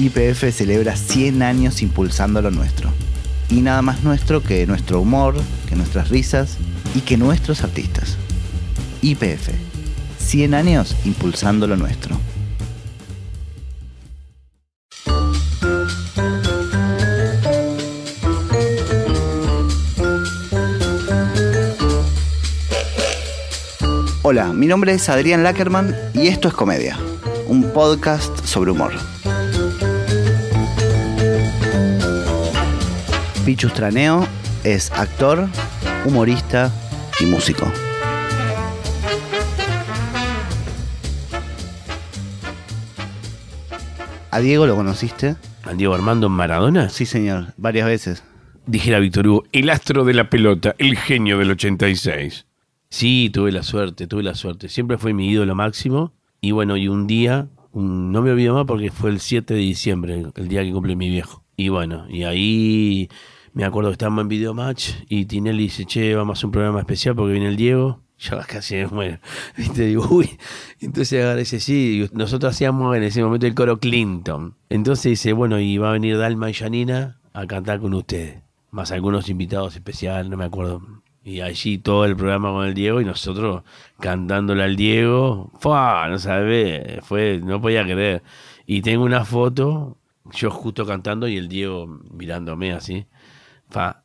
YPF celebra 100 años impulsando lo nuestro. Y nada más nuestro que nuestro humor, que nuestras risas y que nuestros artistas. YPF. 100 años impulsando lo nuestro. Hola, mi nombre es Adrián Lackerman y esto es Comedia, un podcast sobre humor. Pichu Straneo es actor, humorista y músico. ¿A Diego lo conociste? ¿A Diego Armando Maradona? Sí, señor, varias veces. Dijera Víctor Hugo, el astro de la pelota, el genio del 86. Sí, tuve la suerte, tuve la suerte. Siempre fue mi ídolo máximo. Y bueno, y un día, un- no me olvido más porque fue el 7 de diciembre, el día que cumple mi viejo. Y bueno, y ahí me acuerdo que estábamos en Videomatch y Tinelli dice, che, vamos a hacer un programa especial porque viene el Diego. Yo casi me muero. Viste, digo, uy. Entonces agarré ese sí. Nosotros hacíamos en ese momento el coro Clinton. Entonces dice, bueno, y va a venir Dalma y Janina a cantar con ustedes. Más algunos invitados especiales, no me acuerdo. Y allí todo el programa con el Diego y nosotros cantándole al Diego. ¡Fua! No sabés, fue, no podía creer. Y tengo una foto, yo justo cantando y el Diego mirándome así.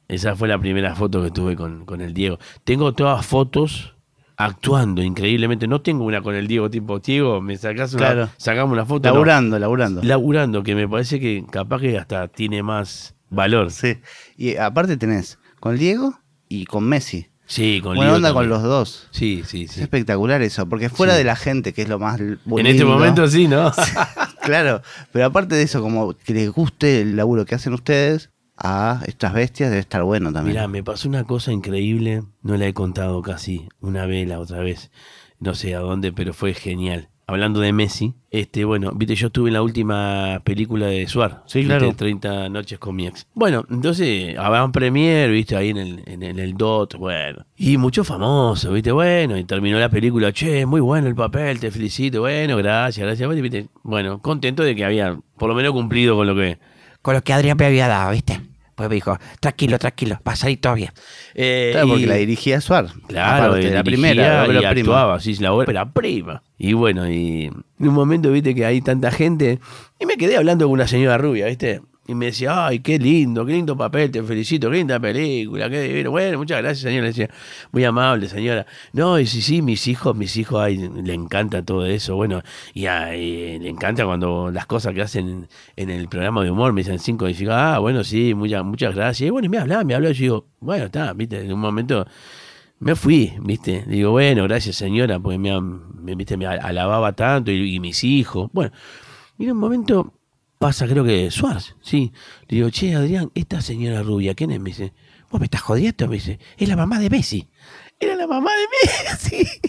Esa fue la primera foto que tuve con, con el Diego. Tengo todas fotos actuando increíblemente. No tengo una con el Diego tipo, Diego, me sacás una, Claro. sacamos una foto. No. Laburando, laburando. Laburando, que me parece que capaz que hasta tiene más valor. Sí. Y aparte tenés con Diego y con Messi. Sí, con Buena onda con también. los dos. Sí, sí, Es sí. espectacular eso, porque fuera Sí. de la gente, que es lo más l- En este momento sí, ¿no? claro, pero aparte de eso, como que les guste el laburo que hacen ustedes a estas bestias, debe estar bueno también. Mirá, me pasó una cosa increíble, no la he contado casi, una vez, la otra vez, no sé a dónde, pero fue genial. Hablando de Messi, este, bueno, viste, yo estuve en la última película de Suar, Sí, viste, claro. 30 noches con mi ex. Bueno, entonces, Avant Premier, viste, ahí en el, en, el- en el DOT, bueno. Y muchos famosos, viste, bueno, y terminó la película, che, muy bueno el papel, te felicito, bueno, gracias, gracias, viste, bueno, contento de que había por lo menos cumplido con lo que, con lo que Adrián me había dado, ¿viste? Pues me dijo, tranquilo, tranquilo, va a salir todo bien. Eh, Claro, porque y- la dirigía Suar. Claro, Aparte, la primera, la y actuaba, sí, la ópera prima. Y bueno, y en un momento, viste, que hay tanta gente, y me quedé hablando con una señora rubia, viste, y me decía, ay, qué lindo, qué lindo papel, te felicito, qué linda película, qué divino. Bueno, muchas gracias, señora, le decía, muy amable, señora. No, y sí, sí, mis hijos, mis hijos, ay, le encanta todo eso, bueno, y ay, le encanta cuando las cosas que hacen en el programa de humor me dicen cinco, y digo, ah, bueno, sí, muchas, muchas gracias. Y bueno, y me hablaba, me hablaba, yo digo, bueno, está, viste, en un momento me fui, ¿viste? Digo, bueno, gracias señora, porque me, me, ¿viste? me alababa tanto y, y mis hijos. Bueno, y en un momento pasa, creo que Suárez, sí. Le digo, che, Adrián, esta señora rubia, ¿quién es? Me dice, vos me estás jodiendo, me dice, es la mamá de Messi. Era la mamá de Messi.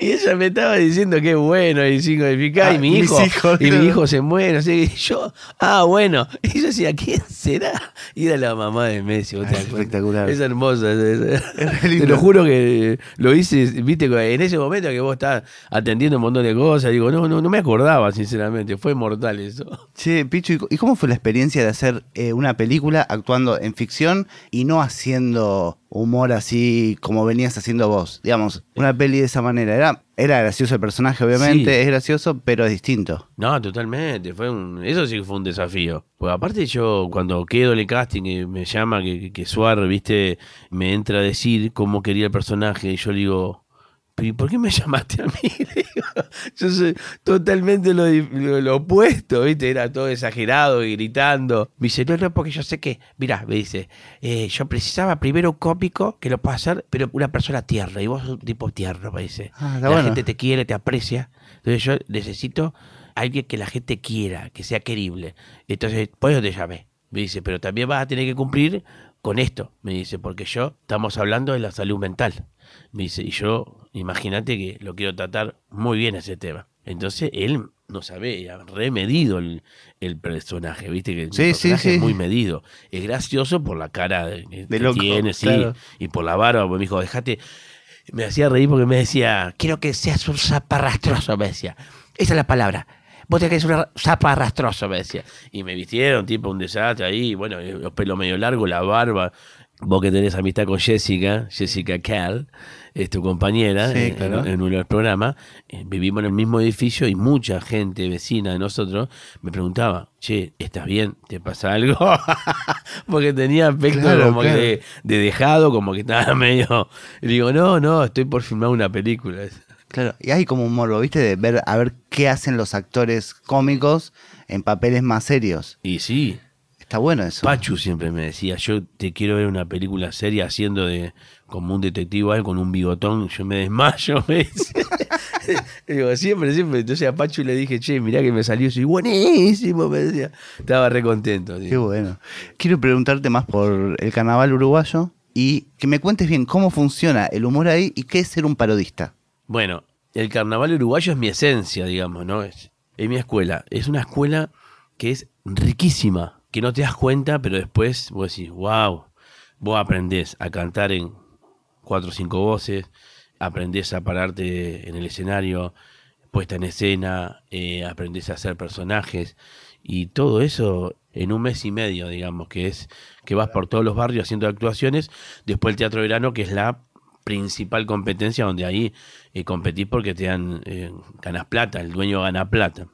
Y ella me estaba diciendo qué bueno, y significa, Ah, y mi hijo, hijos, y mi hijo se muere, así, y yo, ah, bueno. Y yo decía, ¿quién será? Y era la mamá de Messi. ¿vos te Ah, es espectacular. Es hermosa. es- es- re te lo juro que lo hice, viste, en ese momento que vos estás atendiendo un montón de cosas, digo, no, no, no me acordaba, sinceramente, fue mortal eso. Che, Pichu, ¿y c- ¿y cómo fue la experiencia de hacer eh, una película actuando en ficción y no haciendo humor así como venías haciendo vos? Digamos, una peli de esa manera. Era, era gracioso el personaje, obviamente, Sí. es gracioso, pero es distinto. No, totalmente, fue un, eso sí que fue un desafío. Pues aparte yo cuando quedo en el casting y me llama que, que Suar, viste, me entra a decir cómo quería el personaje y yo le digo, "¿Pero ¿y por qué me llamaste a mí? Le digo, yo soy totalmente lo, di- lo- lo opuesto, viste, era todo exagerado y gritando. Me dice, no, no, porque yo sé que, mirá, me dice, eh, yo precisaba primero un cómico que lo pueda hacer, pero una persona tierna, y vos sos un tipo tierno, me dice. Ah, la bueno. gente te quiere, te aprecia. Entonces yo necesito alguien que la gente quiera, que sea querible. Entonces, por eso te llamé. Me dice, pero también vas a tener que cumplir con esto. Me dice, porque yo estamos hablando de la salud mental. Me dice, y yo, imagínate que lo quiero tratar muy bien ese tema. Entonces él no sabe, ha remedido el, el personaje, viste que el Sí, personaje sí. es muy medido. Es gracioso por la cara de- que De loco, tiene, sí, y por la barba, me dijo, dejate. Me hacía reír porque me decía, Quiero que seas un zaparrastroso, me decía. Esa es la palabra. vos tenés que ser un sapo arrastroso, me decía. Y me vistieron, tipo un desastre ahí, bueno, eh, los pelos medio largos, la barba. Vos que tenés amistad con Jessica, Jessica Cal, es tu compañera Sí, en- claro. en, uno de los programas, eh, vivimos en el mismo edificio y mucha gente vecina de nosotros me preguntaba, che, ¿estás bien? ¿Te pasa algo? Porque tenía aspecto Claro, como claro. que de, de dejado, como que estaba medio... Y digo, no, no, estoy por filmar una película. Claro, y hay como un morbo, ¿viste? De ver a ver qué hacen los actores cómicos en papeles más serios. Y sí, Está bueno eso. Pachu siempre me decía, yo te quiero ver una película seria haciendo de como un detective ahí con un bigotón, yo me desmayo. Y digo, siempre, siempre. Entonces a Pachu le dije, che, mirá que me salió eso. Y buenísimo, me decía. Estaba re contento. Qué bueno. Quiero preguntarte más por el carnaval uruguayo y que me cuentes bien cómo funciona el humor ahí y qué es ser un parodista. Bueno, el carnaval uruguayo es mi esencia, digamos, ¿no? Es, es mi escuela. Es una escuela que es riquísima, no te das cuenta, pero después vos decís, wow, vos aprendés a cantar en cuatro o cinco voces, aprendés a pararte en el escenario, puesta en escena, eh, aprendés a hacer personajes y todo eso en un mes y medio, digamos, que es que vas por todos los barrios haciendo actuaciones, después el teatro verano, que es la principal competencia donde ahí eh, competís porque te dan eh, ganas plata, el dueño gana plata.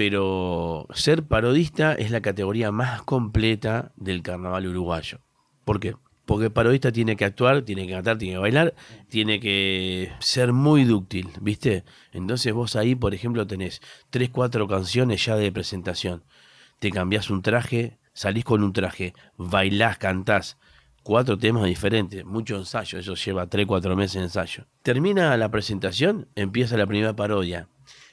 Pero ser parodista es la categoría más completa del carnaval uruguayo. ¿Por qué? Porque el parodista tiene que actuar, tiene que cantar, tiene que bailar, tiene que ser muy dúctil, ¿viste? Entonces vos ahí, por ejemplo, tenés tres, cuatro canciones ya de presentación. Te cambiás un traje, salís con un traje, bailás, cantás. Cuatro temas diferentes, mucho ensayo, eso lleva tres, cuatro meses de ensayo. Termina la presentación, empieza la primera parodia.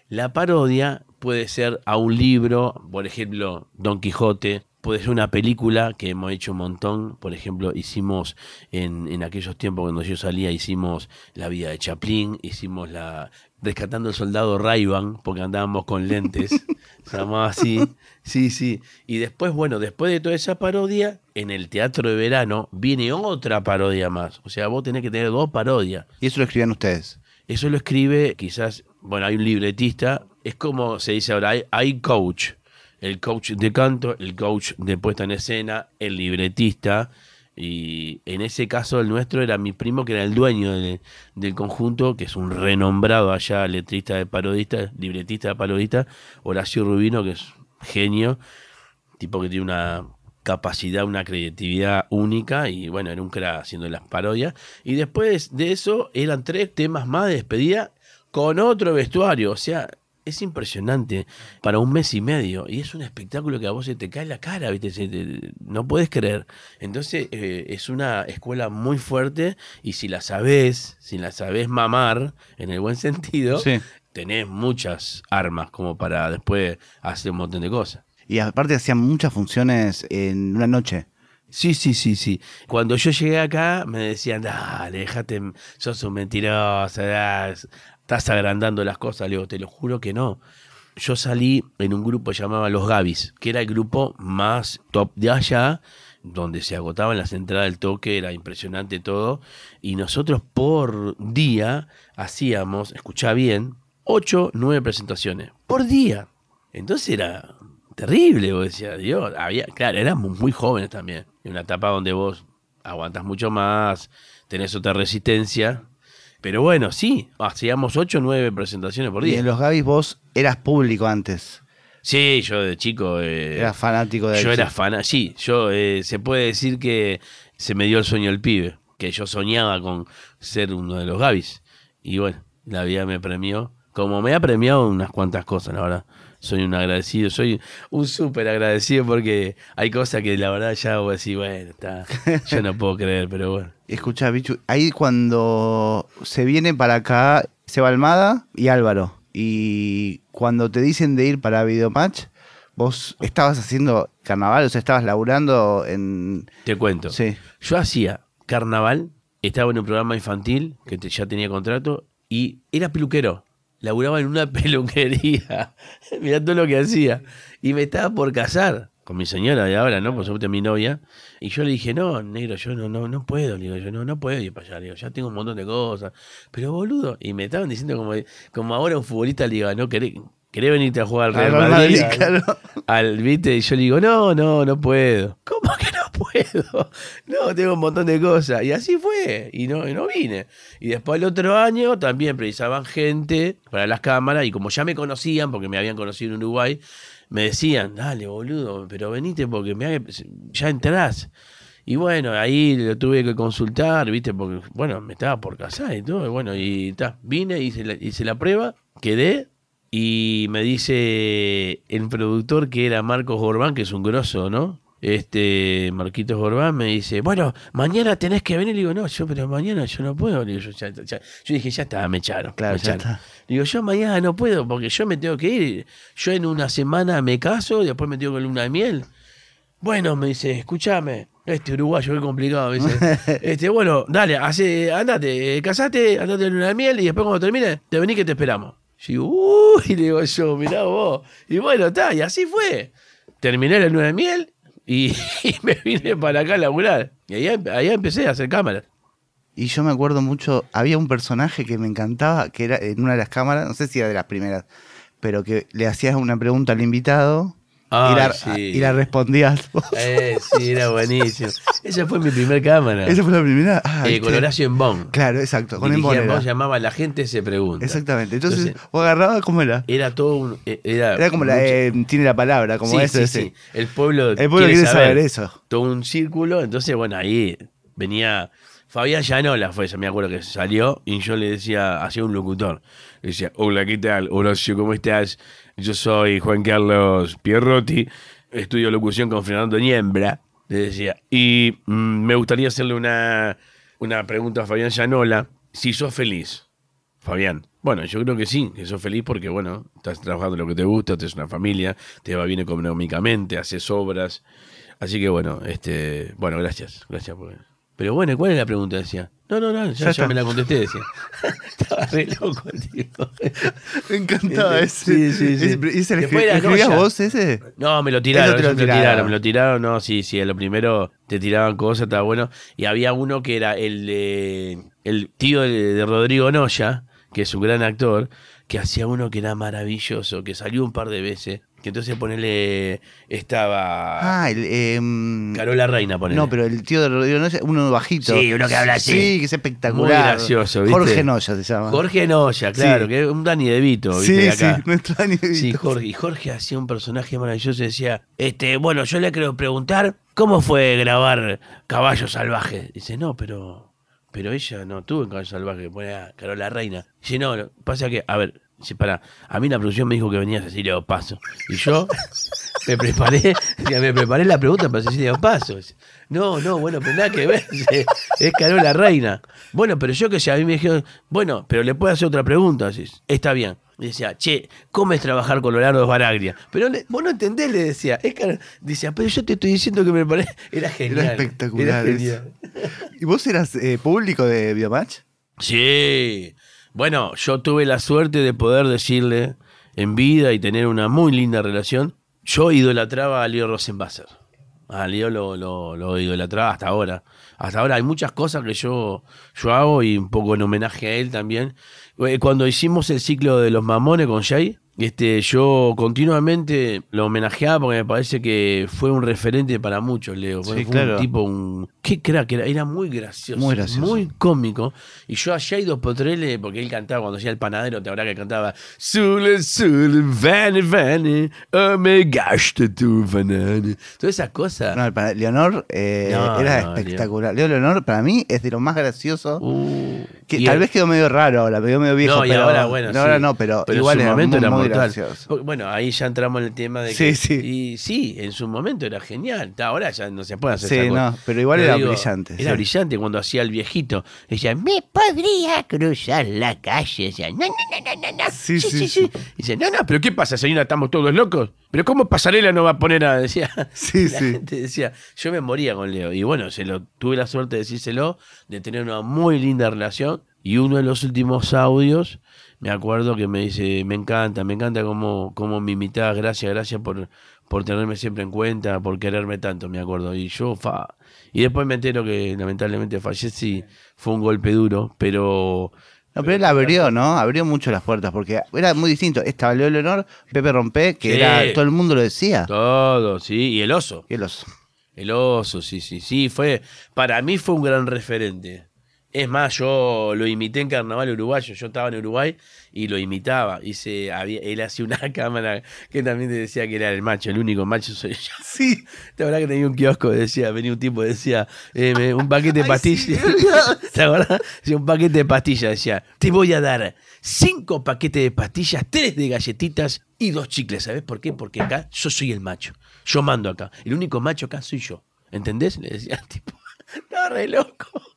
La parodia puede ser a un libro, por ejemplo, Don Quijote, puede ser una película que hemos hecho un montón, por ejemplo, hicimos en, en aquellos tiempos cuando yo salía, hicimos La vida de Chaplin, hicimos la Rescatando al soldado Rayban, porque andábamos con lentes, se llamaba así, sí, sí. Y después, bueno, después de toda esa parodia, en el teatro de verano viene otra parodia más, o sea, vos tenés que tener dos parodias. Y eso lo escribían ustedes. Eso lo escribe quizás, bueno, hay un libretista, es como se dice ahora, hay, coach, el coach de canto, el coach de puesta en escena, el libretista, y en ese caso el nuestro era mi primo que era el dueño de- del conjunto, que es un renombrado allá letrista de parodista, libretista de parodista, Horacio Rubino, que es genio, tipo que tiene una capacidad, una creatividad única y bueno, era un crack haciendo las parodias. Y después de eso eran tres temas más de despedida con otro vestuario, o sea, es impresionante para un mes y medio y es un espectáculo que a vos se te cae la cara, ¿viste? Se te- no puedes creer. Entonces eh, es una escuela muy fuerte y si la sabés, si la sabés mamar, en el buen sentido, Sí. tenés muchas armas como para después hacer un montón de cosas. Y aparte hacían muchas funciones en una noche. Sí, sí, sí, sí. Cuando yo llegué acá me decían, dale, déjate, sos un mentiroso, estás agrandando las cosas. Le digo, te lo juro que no. Yo salí en un grupo llamado Los Gavis, que era el grupo más top de allá, donde se agotaban las entradas del toque, era impresionante todo. Y nosotros por día hacíamos, escuchá bien, ocho, nueve presentaciones. Por día. Entonces era terrible, vos decías, Dios, había, claro, éramos muy jóvenes también, en una etapa donde vos aguantas mucho más, tenés otra resistencia, pero bueno, sí, hacíamos ocho o nueve presentaciones por Y día. en los Gavis vos eras público antes. Sí, yo de chico... eh, Eras fanático de yo era fan, sí, yo eh, se puede decir que se me dio el sueño el pibe, que yo soñaba con ser uno de los Gavis. Y bueno, la vida me premió, como me ha premiado unas cuantas cosas, la verdad. Soy un agradecido, soy un súper agradecido porque hay cosas que la verdad ya voy a decir, bueno, está, yo no puedo creer, pero bueno. Escucha, Bichu, ahí cuando se viene para acá Seba Almada y Álvaro. Y cuando te dicen de ir para Videomatch, vos estabas haciendo carnaval, o sea, estabas laburando en... Te cuento. Sí. Yo hacía carnaval, estaba en un programa infantil que te- ya tenía contrato y era peluquero. Laburaba en una peluquería. Mirá todo lo que hacía. Y me estaba por casar con mi señora de ahora, ¿no? Por supuesto, mi novia. Y yo le dije, no, negro, yo no, no, no puedo. Le digo, yo no, no puedo ir para allá. Digo, ya tengo un montón de cosas. Pero boludo. Y me estaban diciendo como, como ahora un futbolista le diga, no querés. ¿Querés venirte a jugar al Al Real Madrid? Madrid, Al- claro. al, ¿viste? Y yo le digo, no, no, no puedo. ¿Cómo que no puedo? No, tengo un montón de cosas. Y así fue. Y no, y no vine. Y después el otro año también precisaban gente para las cámaras. Y como ya me conocían, porque me habían conocido en Uruguay, me decían, dale, boludo, pero venite porque me, ya entrás. Y bueno, ahí lo tuve que consultar, ¿viste? Porque, bueno, me estaba por casar y todo. Y bueno, y ta, vine, hice la, hice la prueba, quedé. Y me dice el productor que era Marcos Gorbán, que es un grosso, ¿no? Este, Marquitos Gorbán me dice, bueno, mañana tenés que venir. Le digo, no, yo, pero mañana yo no puedo. Le digo, yo, ya- ya- yo dije, ya está, me echaron. Claro, me ya está. Le Digo, yo mañana no puedo porque yo me tengo que ir. Yo en una semana me caso, después me tengo con luna de miel. Bueno, me dice, escúchame, este uruguayo, qué complicado. Me dice, este, bueno, dale, hace, andate, eh, casate, andate en luna de miel y después cuando termine, te vení que te esperamos. Y digo, uy, le digo yo, mirá vos. Y bueno, está, y así fue. Terminé la luna de miel y, me vine para acá a laburar. Y ahí, ahí empecé a hacer cámaras. Y yo me acuerdo mucho, había un personaje que me encantaba, que era en una de las cámaras, no sé si era de las primeras, pero que le hacías una pregunta al invitado y, la, sí. y la respondías vos. Eh, sí, era buenísimo. Esa fue mi primer cámara. Esa fue la primera. Ah, Eh, con Horacio en Bon. Claro, exacto, con Embonera. Bon, llamaba La gente se pregunta. Exactamente. Entonces, Entonces, vos agarrabas, ¿cómo era? era todo un. eh, Era, Era como la, eh, tiene la palabra, como sí, eso. sí, ese. sí. El pueblo, El pueblo quiere saber eso. Todo un círculo. Entonces, bueno, ahí venía. Fabián Llanola fue ese, me acuerdo que salió y yo le decía, hacía un locutor. Le decía, hola, ¿qué tal? Horacio, ¿cómo estás? Yo soy Juan Carlos Pierrotti, estudio locución con Fernando Niembra, le decía. Y mm, me gustaría hacerle una, una pregunta a Fabián Llanola. Si sos feliz, Fabián. Bueno, yo creo que sí, que sos feliz porque, bueno, estás trabajando lo que te gusta, tienes una familia, te va bien económicamente, haces obras. Así que, bueno, este, bueno, gracias, gracias por... Pero bueno, ¿cuál es la pregunta? Decía. No, no, no, ya, Ya me la contesté, decía. Estaba re loco el tipo. Me encantaba ese. Sí, sí, sí. ¿Y se le escribías vos ese? No, me lo tiraron, te lo eso me lo tiraron. tiraron, me lo tiraron, no, sí, sí, a lo primero te tiraban cosas, estaba bueno. Y había uno que era el de, el tío de, de Rodrigo Noya, que es un gran actor, que hacía uno que era maravilloso, que salió un par de veces, que entonces ponele, estaba Ah, el. em, Carola Reina, ponele. no, pero el tío de Rodrigo Noya, uno bajito. Sí, uno que habla así. Sí, que es espectacular. Muy gracioso, ¿viste? Jorge Noya se llama. Jorge Noya, claro, Sí. que es un Dani De Vito, ¿viste? Sí, de sí, acá. nuestro Dani De Sí, Vito. Jorge. Y Jorge hacía un personaje maravilloso y decía, este, bueno, yo le quiero preguntar cómo fue grabar Caballo Salvaje. Dice, no, pero, pero ella no tuvo en Caballo Salvaje, pone a Carola Reina. Dice, no, pasa que, a ver, dice, para, a mí la producción me dijo que venía Cecilia Paso. Y yo me preparé, me preparé la pregunta para Cecilia Paso. No, no, bueno, pero nada que ver, es Carola Reina. Bueno, pero yo que sé, a mí me dijeron, bueno, pero le puedo hacer otra pregunta. Dice, está bien. Y decía, che, ¿cómo es trabajar con Leonardo Baraglia? Pero le- vos no entendés, le decía. Es que, decía, pero yo te estoy diciendo que me parece. Era genial. Era espectacular. Era eso. genial. ¿Y vos eras eh, público de Biomatch? Sí. Bueno, yo tuve la suerte de poder decirle en vida y tener una muy linda relación. Yo idolatraba a Leo Rosenbasser. A Leo lo, lo, lo idolatraba hasta ahora. Hasta ahora hay muchas cosas que yo, yo hago y un poco en homenaje a él también. Eh, Cuando hicimos el ciclo de los mamones con Jay, este, yo continuamente lo homenajeaba porque me parece que fue un referente para muchos, Leo. Fue, Sí, fue claro. un tipo, un. Qué crack, era, era muy gracioso. Muy gracioso. Muy cómico. Y yo a Jay dos Potrele, porque él cantaba cuando hacía el panadero, te habrá que cantaba Sule, Sule, Vane, Vane, oh me gaste tu banane. Todas esas cosas. No, para Leonor eh, No, era no, espectacular. Leo Leonor, para mí, es de lo más gracioso. Uh, que tal el- vez quedó medio raro ahora, quedó medio viejo. no, y pero, ahora, bueno, no, ahora sí. no, pero, en igual era momento muy, era muy gracioso. Bueno, ahí ya entramos en el tema de Sí, que. sí. Y sí, en su momento era genial. Ahora ya no se puede hacer Sí, cosa. no, pero igual era brillante, Era sí. brillante cuando hacía el viejito. Decía, ¿me podría cruzar la calle? Decía, no, no, no, no, no, no. Sí, sí, sí. Dice, no, no, pero ¿qué pasa, señora? ¿Estamos todos locos? ¿Pero cómo Pasarela no va a poner a.? Decía. Sí, La sí. gente decía, yo me moría con Leo. Y bueno, se lo, tuve la suerte de decírselo, de tener una muy linda relación. Y uno de los últimos audios, me acuerdo que me dice, me encanta, me encanta cómo, cómo me imitás, gracias, gracias por, por tenerme siempre en cuenta, por quererme tanto, me acuerdo. Y yo, fa. Y después me entero que lamentablemente fallecí, fue un golpe duro, pero No, pero él abrió, ¿no? Abrió mucho las puertas porque era muy distinto. Estaba Leo Leonor, Pepe Rompé, que Sí. era todo el mundo lo decía. Todo, sí. Y el oso. Y los El oso, sí, sí, sí. Fue, para mí fue un gran referente. Es más, yo lo imité en Carnaval Uruguayo. Yo estaba en Uruguay y lo imitaba. Y se, había, él hacía una cámara que también te decía que era el macho, el único macho soy yo. Sí. ¿Te acuerdas que tenía un kiosco? Decía, venía un tipo, decía, eh, un paquete de pastillas. ¿Te? Decía, un paquete de pastillas. Decía, te voy a dar cinco paquetes de pastillas, tres de galletitas y dos chicles. ¿Sabes por qué? Porque acá yo soy el macho. Yo mando acá. El único macho acá soy yo. ¿Entendés? Le decía al tipo, estaba re loco.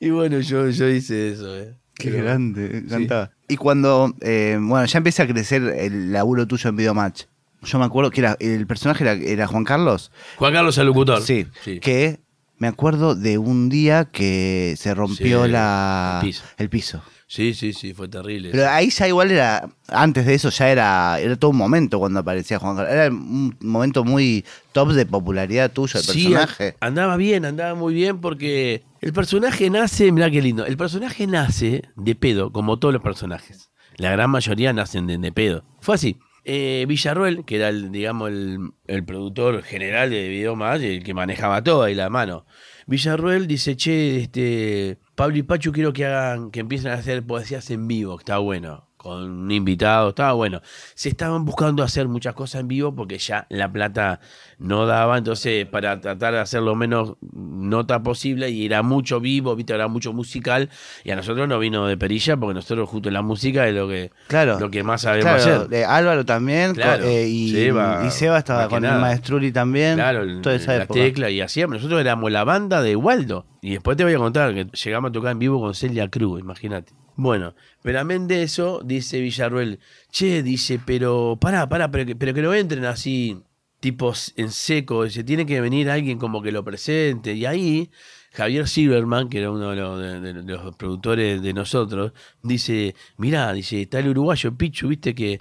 Y bueno, yo, yo hice eso. eh. Qué Pero- grande, encantaba. Y cuando, eh, bueno, ya empieza a crecer el laburo tuyo en Videomatch. Yo me acuerdo que era, el personaje era, era Juan Carlos. Juan Carlos el locutor. Sí, sí. Que me acuerdo de un día que se rompió Sí, la, el piso. el piso. Sí, sí, sí, fue terrible. Pero ahí ya igual era, antes de eso ya era, era todo un momento cuando aparecía Juan Carlos. Era un momento muy top de popularidad tuyo, el Sí, personaje. andaba bien, andaba muy bien porque el personaje nace, mirá qué lindo, el personaje nace de pedo, como todos los personajes. La gran mayoría nacen de, de pedo. Fue así. Eh, Villarroel, que era el, digamos, el, el productor general de Video Más, el que manejaba todo ahí la mano. Villarroel dice, che, este, Pablo y Pachu quiero que hagan, que empiecen a hacer poesías en vivo, que está bueno, con un invitado, estaba bueno. Se estaban buscando hacer muchas cosas en vivo porque ya la plata no daba, entonces para tratar de hacer lo menos nota posible y era mucho vivo, viste, era mucho musical y a nosotros nos vino de perilla porque nosotros justo la música es lo que, Claro. lo que más sabemos Claro, hacer. de Álvaro también, Claro, eh, y, Seba, y Seba estaba con el nada. Maestruli también. Claro, el- toda esa la época. tecla y hacíamos. Nosotros éramos la banda de Waldo. Y después te voy a contar que llegamos a tocar en vivo con Celia Cruz, imagínate. Bueno, pero amén de eso, dice Villarruel, che, dice, pero pará, pará, pero que, pero que no entren así, tipos en seco, dice, tiene que venir alguien como que lo presente. Y ahí, Javier Silverman, que era uno de los, productores de nosotros, dice, mirá, dice, está el uruguayo Pichu, viste que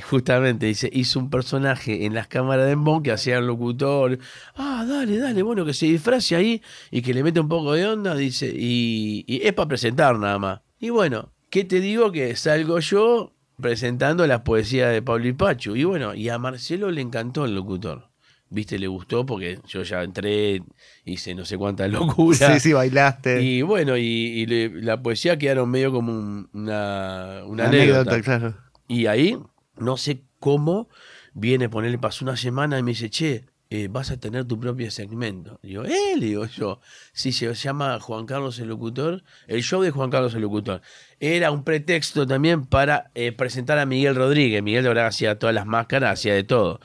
Justamente, dice, hizo un personaje en las cámaras de Embón que hacía el locutor. Ah, dale, dale, bueno, que se disfrace ahí y que le mete un poco de onda, dice, y, y es para presentar nada más. Y bueno, ¿qué te digo? Que salgo yo presentando las poesías de Pablo y Pachu. Y bueno, y a Marcelo le encantó el locutor. Viste, le gustó porque yo ya entré, hice no sé cuántas locuras. Sí, sí, bailaste. Y bueno, y, y le- la poesía quedaron medio como un- una, una Una anécdota. claro. Y ahí, no sé cómo, viene, ponerle, pasó una semana y me dice, che, eh, vas a tener tu propio segmento. Digo, ¿eh? Le digo yo. Sí, se llama Juan Carlos el Locutor, el show de Juan Carlos el Locutor. Era un pretexto también para eh, presentar a Miguel Rodríguez. Miguel de verdad hacía todas las máscaras, hacía de todo.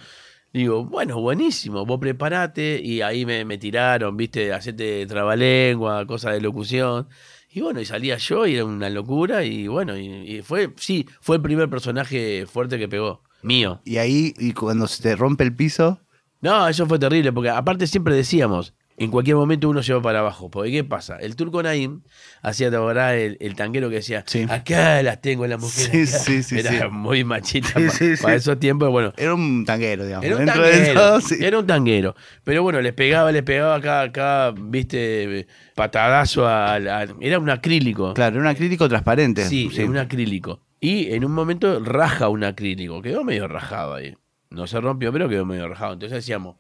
Digo, bueno, buenísimo, vos preparate. Y ahí me, me tiraron, viste, hacete trabalengua, cosas de locución. Y bueno, y salía yo y era una locura. Y bueno, y, y fue, sí, fue el primer personaje fuerte que pegó. Mío. Y ahí, y cuando se te rompe el piso, No, eso fue terrible, porque aparte siempre decíamos, en cualquier momento uno se va para abajo. Porque ¿qué pasa? El turco Naim hacía, acordás, el, el tanguero que decía, Sí. acá las tengo las mujeres. Sí, acá". sí, sí, Era muy machita para esos tiempos. Bueno, era un tanguero, digamos. era un tanguero. Era un tanguero. Pero bueno, les pegaba, les pegaba acá, acá, viste, patadazo al. al- era un acrílico. Claro, era un acrílico transparente. Sí, un acrílico. Y en un momento raja un acrílico. Quedó medio rajado ahí. No se rompió, pero quedó medio rajado. Entonces decíamos,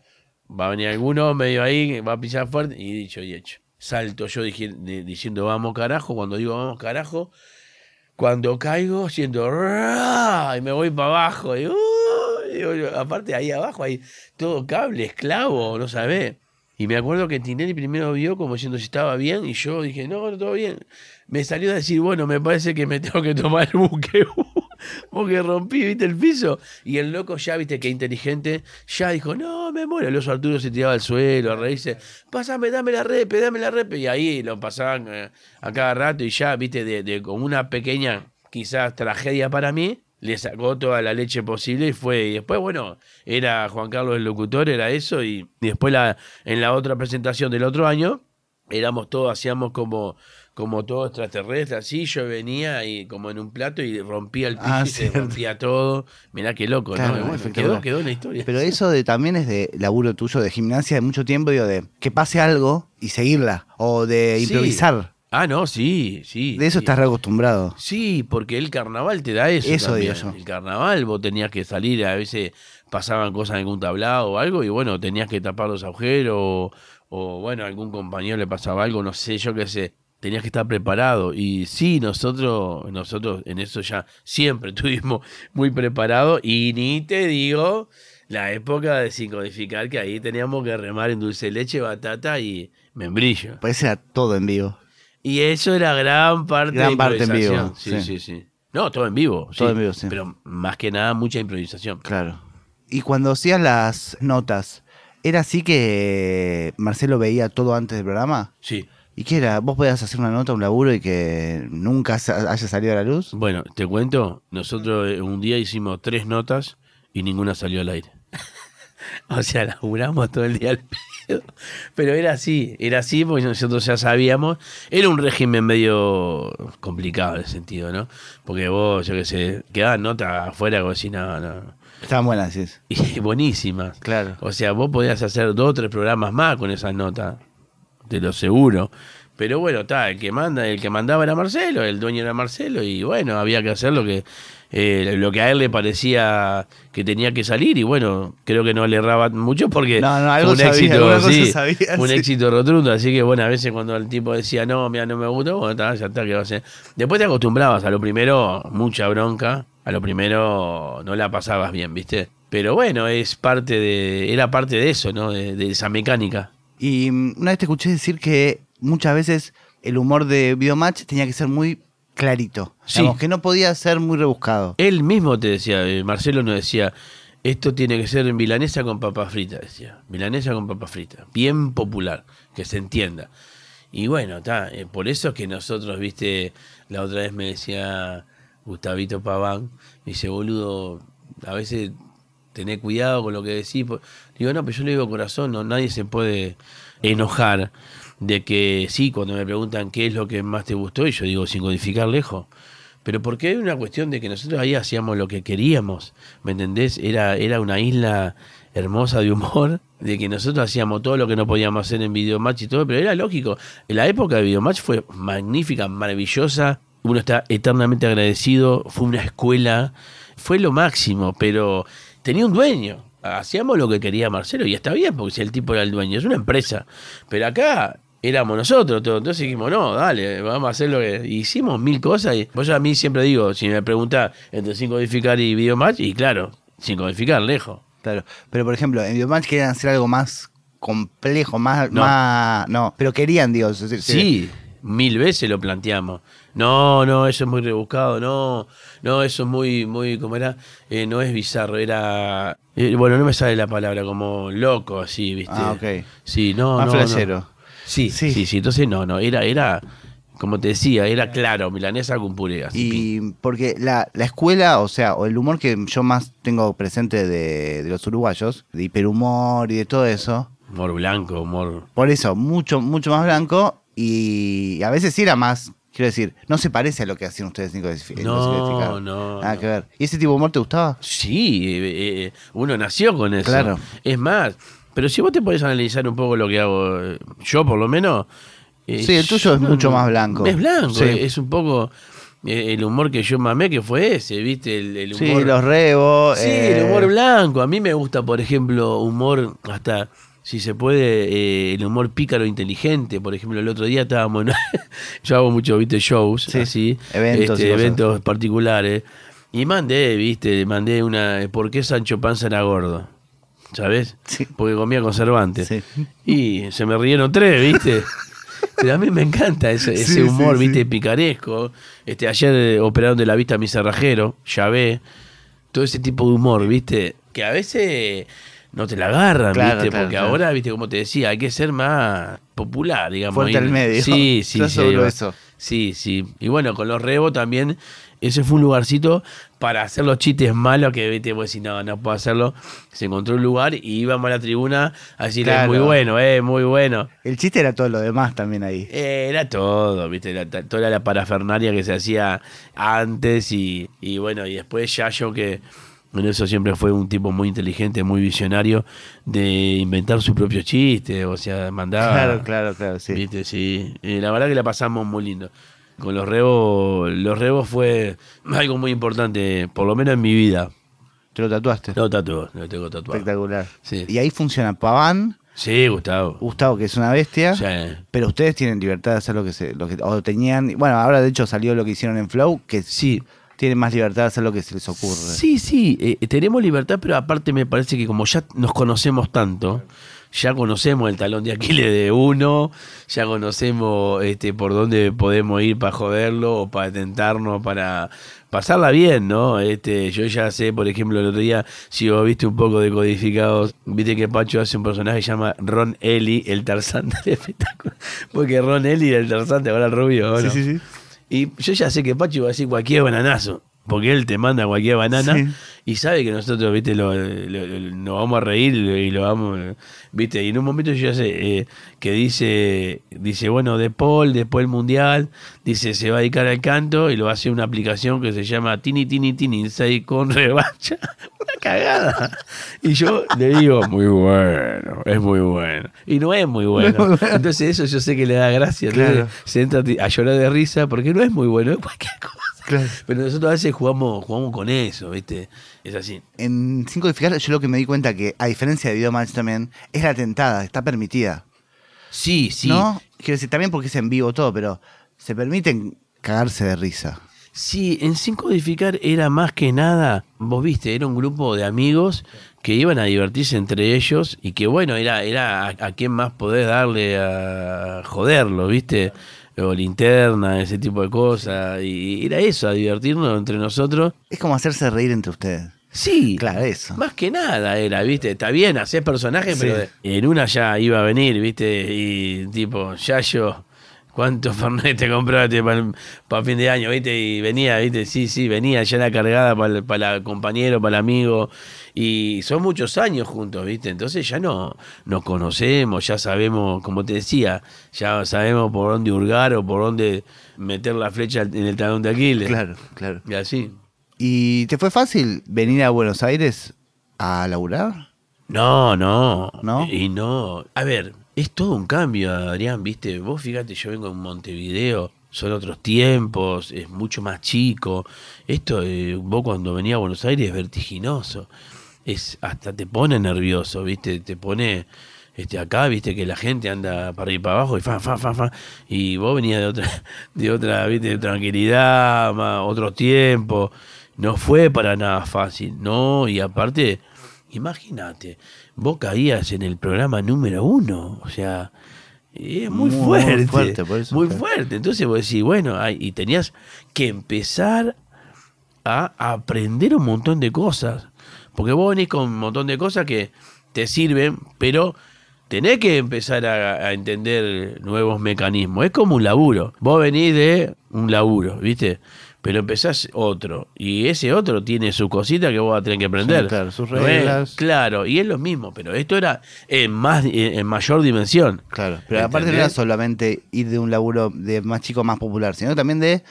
va a venir alguno medio ahí, va a pisar fuerte. Y dicho y hecho. Salto yo dije- diciendo vamos carajo. Cuando digo vamos carajo, cuando caigo siento y me voy para abajo. Y, digo yo, aparte ahí abajo hay todo cable, esclavo, no sabés. Y me acuerdo que Tinelli primero vio como diciendo si estaba bien y yo dije, no, no, todo bien. Me salió a decir, bueno, me parece que me tengo que tomar el buque. Porque rompí, viste, el piso. Y el loco ya, viste, que inteligente, ya dijo, no, me muero. El oso Arturo se tiraba al suelo a reírse, pásame, dame la repe, dame la repe. Y ahí lo pasaban eh, a cada rato y ya, viste, de, de como una pequeña, quizás, tragedia para mí, le sacó toda la leche posible y fue. Y después, bueno, era Juan Carlos el locutor, era eso. Y, y después la, en la otra presentación del otro año, éramos todos, hacíamos como, como todo extraterrestre, así, yo venía y como en un plato y rompía el piso Ah, y se rompía todo. Mirá qué loco, Claro, ¿no? Bueno, quedó, quedó en la historia. Pero eso de, también es de laburo tuyo de gimnasia de mucho tiempo, digo, de que pase algo y seguirla, o de Sí. improvisar. Ah, no, sí, sí. De eso sí. estás reacostumbrado. Sí, porque el carnaval te da eso. Eso también. digo yo. El carnaval vos tenías que salir, a veces pasaban cosas en algún tablado o algo, y bueno, tenías que tapar los agujeros, o, o, bueno, a algún compañero le pasaba algo, no sé, yo qué sé. Tenías que estar preparado. Y sí, nosotros, nosotros en eso ya siempre estuvimos muy preparados. Y ni te digo la época de sin codificar, que ahí teníamos que remar en dulce de leche, batata y membrillo. Parece era todo en vivo. Y eso era gran parte Gran de parte en vivo. Sí, sí. sí, sí. No, todo en vivo. Todo sí. en vivo, sí. Pero más que nada, mucha improvisación. Claro. Y cuando hacías las notas, ¿era así que Marcelo veía todo antes del programa? Sí. ¿Y qué era? ¿Vos podías hacer una nota, un laburo y que nunca haya salido a la luz? Bueno, te cuento, nosotros eh, un día hicimos tres notas y ninguna salió al aire. o sea, laburamos todo el día al pedo. Pero era así, era así porque nosotros ya sabíamos. Era un régimen medio complicado en ese sentido, ¿no? Porque vos, yo qué sé, quedaban notas afuera como si no, no. Estaban buenas, sí. Y buenísimas. Claro. O sea, vos podías hacer dos o tres programas más con esas notas, te lo seguro. Pero bueno, está, el que manda, el que mandaba era Marcelo, el dueño era Marcelo, y bueno, había que hacer lo que, eh, lo que a él le parecía que tenía que salir, y bueno, creo que no le erraba mucho porque No, no, fue algo un sabía, éxito, sí, sabía, un sí. éxito rotundo, así que bueno, a veces cuando el tipo decía, no, mira, no me gusta, bueno, está, ya está, que va a ser. Después te acostumbrabas, a lo primero, mucha bronca, a lo primero no la pasabas bien, ¿viste? Pero bueno, es parte de, era parte de eso, ¿no? De, de esa mecánica. Y mm, una vez te escuché decir que muchas veces el humor de Videomatch tenía que ser muy clarito. Sí. Digamos, que no podía ser muy rebuscado. Él mismo te decía, eh, Marcelo nos decía, esto tiene que ser en milanesa con papa frita, decía. Milanesa con papa frita. Bien popular, que se entienda. Y bueno, está, eh, por eso es que nosotros, viste, la otra vez me decía Gustavito Paván, me dice, boludo, a veces tené cuidado con lo que decís. po-". Digo, no, pero yo le digo corazón, no, nadie se puede enojar de que sí, cuando me preguntan qué es lo que más te gustó, y yo digo, sin codificar lejos. Pero porque hay una cuestión de que nosotros ahí hacíamos lo que queríamos, ¿me entendés? Era, era una isla hermosa de humor, de que nosotros hacíamos todo lo que no podíamos hacer en Videomatch y todo, pero era lógico. La época de Videomatch fue magnífica, maravillosa, uno está eternamente agradecido, fue una escuela, fue lo máximo, pero tenía un dueño. Hacíamos lo que quería Marcelo y está bien, porque si el tipo era el dueño, es una empresa. Pero acá éramos nosotros todos. Entonces dijimos, no, dale, vamos a hacer lo que. Hicimos mil cosas. Y yo a mí siempre digo, si me preguntás entre sin codificar y videomatch, y claro, sin codificar, lejos. Claro. Pero por ejemplo, en Videomatch querían hacer algo más complejo, más. No. más no, pero querían, Dios. Es decir, Sí, mil veces lo planteamos. No, no, eso es muy rebuscado, no, no, eso es muy, muy, ¿cómo era? Eh, no es bizarro, era, eh, bueno, no me sale la palabra, como loco, así, ¿viste? Ah, ok. Sí, no, Más no, flashero. no. Sí, Sí. sí, sí, entonces no, no, era, era, como te decía, era claro, milanesa con puré, así. Y porque la, la escuela, o sea, o el humor que yo más tengo presente de, de los uruguayos, de hiperhumor y de todo eso, Humor blanco, humor... por eso, mucho, mucho más blanco y a veces era más, quiero decir, no se parece a lo que hacían ustedes en en No, no, Nada no. que ver. ¿Y ese tipo de humor te gustaba? Sí, eh, eh, uno nació con eso. Claro. Es más, pero si vos te podés analizar un poco lo que hago, yo por lo menos... eh, Sí, el tuyo es no, mucho más blanco. Es blanco, Sí. es un poco el humor que yo mamé, que fue ese, ¿viste? El, el humor... Sí, los rebos. Sí, el humor blanco. A mí me gusta, por ejemplo, humor hasta, si se puede, eh, el humor pícaro inteligente. Por ejemplo, el otro día estábamos en... yo hago mucho, viste, shows, Sí, así. eventos este, eventos particulares. Y mandé, viste, mandé una... ¿Por qué Sancho Panza era gordo? ¿Sabes? Sí. Porque comía conservantes. Sí. Y se me rieron tres, ¿viste? Pero a mí me encanta ese, ese Sí, humor, ¿viste? Picaresco. Este, ayer eh, operaron de la vista a mi cerrajero, ve Todo ese tipo de humor, ¿viste? Que a veces no te la agarran, Claro, ¿viste? claro, Porque claro. ahora, ¿viste? Como te decía, hay que ser más popular, digamos. Fuerte al medio. Sí, sí, sí. eso. Sí, sí. Y bueno, con los Rebo también, ese fue un lugarcito para hacer los chistes malos que, viste, vos decís, no, no puedo hacerlo. Se encontró un lugar y íbamos a la tribuna a decirle, muy bueno, eh, muy bueno. El chiste era todo lo demás también ahí. Eh, Era todo, viste, era toda la parafernalia que se hacía antes y, y bueno, y después Yayo que, En eso siempre fue un tipo muy inteligente, muy visionario, de inventar su propio chiste, o sea, mandaba... Claro, claro, claro, sí. ¿Viste? Sí. Y la verdad que la pasamos muy lindo. Con los rebos, los rebos fue algo muy importante, por lo menos en mi vida. ¿Te lo tatuaste? Lo tatuo, lo tengo tatuado. Espectacular. Sí. Y ahí funciona Paván, Sí, Gustavo. Gustavo, que es una bestia, Sí. pero ustedes tienen libertad de hacer lo que se, lo que, o tenían, bueno, ahora de hecho salió lo que hicieron en Flow, que Sí, tienen más libertad de hacer lo que se les ocurre. Sí, sí, eh, tenemos libertad, pero aparte me parece que como ya nos conocemos tanto, ya conocemos el talón de Aquiles de uno, ya conocemos este, por dónde podemos ir para joderlo o para tentarnos, para pasarla bien, ¿no? Este, yo ya sé, por ejemplo, el otro día, si vos viste un poco de codificados, viste que Pacho hace un personaje que se llama Ron Eli, el Tarzán del espectáculo. Porque Ron Eli era el Tarzán, ahora el rubio, ¿o no? sí, sí. Y yo ya sé que Pacho va a decir cualquier bananazo. Porque él te manda cualquier banana Sí. y sabe que nosotros, viste, lo, lo- lo- nos vamos a reír y lo vamos, viste. Y en un momento yo ya sé eh, que dice, dice, bueno, de Paul, después el mundial, dice, se va a dedicar al canto y lo va a hacer una aplicación que se llama Tini Tini Tini Inside con revancha. Una cagada. Y yo le digo, muy bueno, es muy bueno. Y no es muy bueno. No es muy bueno. Entonces eso yo sé que le da gracia. Entonces Claro. se entra a llorar de risa porque no es muy bueno, es cualquier cosa. Claro. Pero nosotros a veces jugamos, jugamos con eso, ¿viste? Es así. En Sin Codificar yo lo que me di cuenta que, a diferencia de Video Match también, es la tentada, está permitida. Sí, sí. ¿No? Quiero decir, también porque es en vivo todo, pero se permiten cagarse de risa. Sí, en Sin Codificar era más que nada, vos viste, era un grupo de amigos que iban a divertirse entre ellos y que bueno, era, era a, a quién más podés darle a joderlo, viste, o linterna, ese tipo de cosas, y era eso, a divertirnos entre nosotros. Es como hacerse reír entre ustedes. Sí, Claro, eso. Más que nada era, viste, está bien, hacer personajes, Sí. pero en una ya iba a venir, viste, y tipo, ya yo, ¿cuántos Fernet te compraste para fin de año, viste? Y venía, viste, sí, sí, venía ya la cargada para el compañero, para el amigo, y son muchos años juntos, viste, entonces ya no nos conocemos, ya sabemos, como te decía, ya sabemos por dónde hurgar o por dónde meter la flecha en el talón de Aquiles. Claro, claro. Y así. ¿Y te fue fácil venir a Buenos Aires a laburar? No, no. ¿No? Y no. A ver, es todo un cambio, Adrián, ¿viste? Vos fíjate, yo vengo en Montevideo, son otros tiempos, es mucho más chico. Esto, eh, vos cuando venía a Buenos Aires es vertiginoso. Es, hasta te pone nervioso, ¿viste? Te pone. Este, acá, viste que la gente anda para arriba y para abajo y fa, fa, fa, fa. Y vos venías de otra, de otra, viste, de tranquilidad, más, otro tiempo. No fue para nada fácil, no, y aparte, imagínate, vos caías en el programa número uno, o sea, es muy, Muy fuerte, fuerte, por eso muy fue. fuerte. Entonces vos decís, bueno, ay, y tenías que empezar a aprender un montón de cosas, porque vos venís con un montón de cosas que te sirven, pero tenés que empezar a, a entender nuevos mecanismos. Es como un laburo. Vos venís de un laburo, ¿viste? Pero empezás otro. Y ese otro tiene su cosita que vos vas a tener que aprender. Sí, claro, sus reglas. Claro, y es lo mismo, pero esto era en más en mayor dimensión. Claro. Pero aparte no era solamente ir de un laburo de más chico más popular, sino también de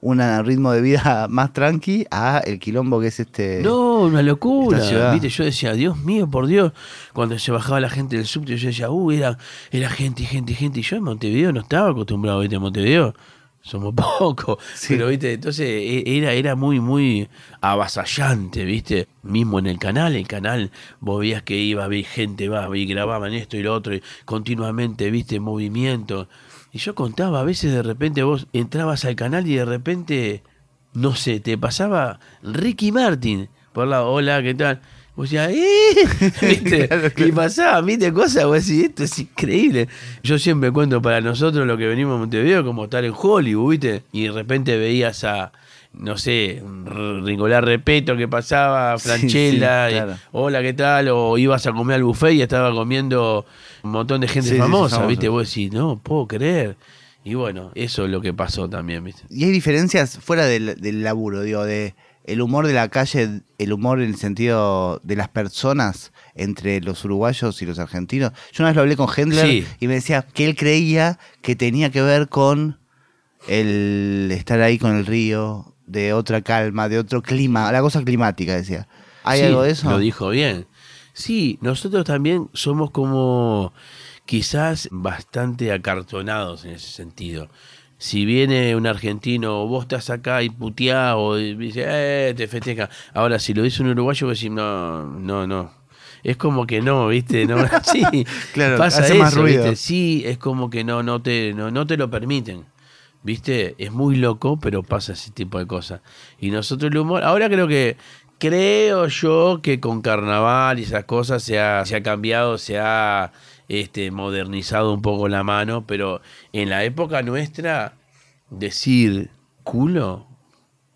un ritmo de vida más tranqui a el quilombo que es este. No, una locura. Viste, yo decía, Dios mío, por Dios, cuando se bajaba la gente del subte, yo decía, uh, era, era gente, y gente, y gente. Y yo en Montevideo no estaba acostumbrado, viste, en Montevideo somos pocos. Sí. Pero, viste, entonces e- era, era muy, muy avasallante, viste. Mismo en el canal, el canal, vos veías que iba, vi gente, va, y grababan esto y lo otro, y continuamente, viste, movimiento. Y yo contaba, a veces de repente vos entrabas al canal y de repente no sé, te pasaba Ricky Martin por la hola, ¿qué tal? Vos decías, ¡eh! ¿Viste? Claro, claro. Y pasaba, viste, cosas, vos decís, esto es increíble. Yo siempre cuento para nosotros lo que venimos a Montevideo como estar en Hollywood, ¿viste? Y de repente veías a, no sé, Ringolar Repeto que pasaba, Franchella, sí, y, claro. hola, ¿qué tal? O ibas a comer al buffet y estaba comiendo un montón de gente Sí, famosa. ¿viste? Vos decís, no, puedo creer. Y bueno, eso es lo que pasó también, ¿viste? Y hay diferencias fuera del, del laburo, digo, de el humor de la calle, el humor en el sentido de las personas entre los uruguayos y los argentinos. Yo una vez lo hablé con Hendler Sí. y me decía que él creía que tenía que ver con el estar ahí con el río, de otra calma, de otro clima, la cosa climática, decía. ¿Hay Sí, algo de eso? Lo dijo bien. Sí, nosotros también somos como quizás bastante acartonados en ese sentido. Si viene un argentino, vos estás acá y puteado, y dice, eh, te festeja. Ahora, si lo dice un uruguayo, vos decís, no, no, no. Es como que no, ¿viste? No, sí, Claro, pasa hace eso, más ruido. ¿viste? Sí, es como que no, no, te, no, no te lo permiten. ¿Viste? Es muy loco, pero pasa ese tipo de cosas. Y nosotros el humor, ahora creo que, creo yo que con carnaval y esas cosas se ha, se ha cambiado, se ha este, modernizado un poco la mano, pero en la época nuestra, decir culo,